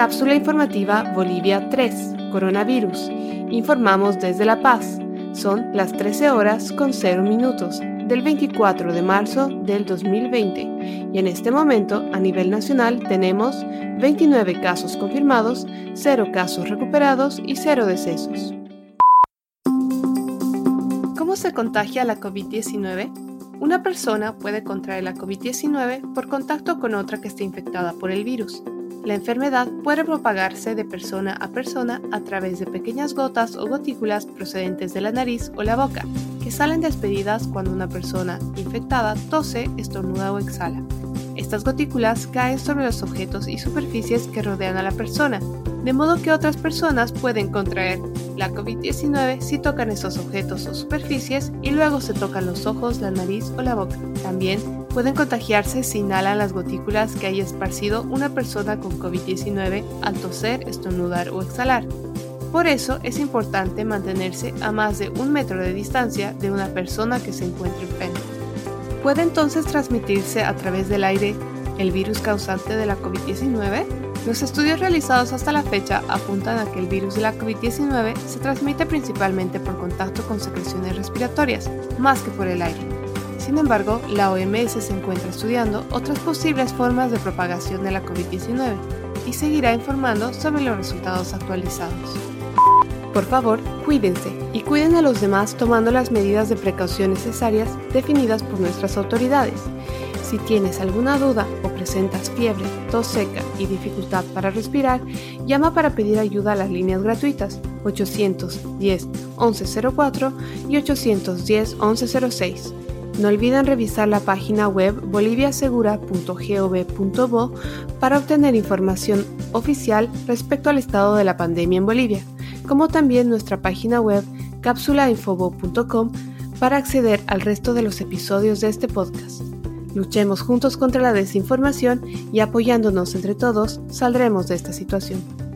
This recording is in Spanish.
Cápsula informativa Bolivia 3, coronavirus. Informamos desde La Paz. Son las 13 horas con 0 minutos del 24 de marzo del 2020 y en este momento a nivel nacional tenemos 29 casos confirmados, 0 casos recuperados y 0 decesos. ¿Cómo se contagia la COVID-19? Una persona puede contraer la COVID-19 por contacto con otra que esté infectada por el virus. La enfermedad puede propagarse de persona a persona a través de pequeñas gotas o gotículas procedentes de la nariz o la boca, que salen despedidas cuando una persona infectada tose, estornuda o exhala. Estas gotículas caen sobre los objetos y superficies que rodean a la persona, de modo que otras personas pueden contraer la COVID-19 si tocan esos objetos o superficies y luego se tocan los ojos, la nariz o la boca. También pueden contagiarse si inhalan las gotículas que haya esparcido una persona con COVID-19 al toser, estornudar o exhalar. Por eso es importante mantenerse a más de un metro de distancia de una persona que se encuentre enferma. ¿Puede entonces transmitirse a través del aire el virus causante de la COVID-19? Los estudios realizados hasta la fecha apuntan a que el virus de la COVID-19 se transmite principalmente por contacto con secreciones respiratorias, más que por el aire. Sin embargo, la OMS se encuentra estudiando otras posibles formas de propagación de la COVID-19 y seguirá informando sobre los resultados actualizados. Por favor, cuídense y cuiden a los demás tomando las medidas de precaución necesarias definidas por nuestras autoridades. Si tienes alguna duda o presentas fiebre, tos seca y dificultad para respirar, llama para pedir ayuda a las líneas gratuitas 810 1104 y 810 1106. No olviden revisar la página web boliviasegura.gov.bo para obtener información oficial respecto al estado de la pandemia en Bolivia como también nuestra página web cápsulainfobo.com para acceder al resto de los episodios de este podcast. Luchemos juntos contra la desinformación y apoyándonos entre todos saldremos de esta situación.